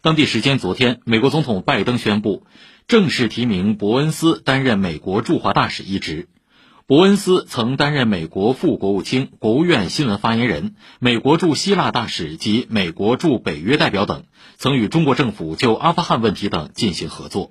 当地时间昨天美国总统拜登宣布正式提名伯恩斯担任美国驻华大使一职。伯恩斯曾担任美国副国务卿国务院新闻发言人美国驻希腊大使及美国驻北约代表等曾与中国政府就阿富汗问题等进行合作。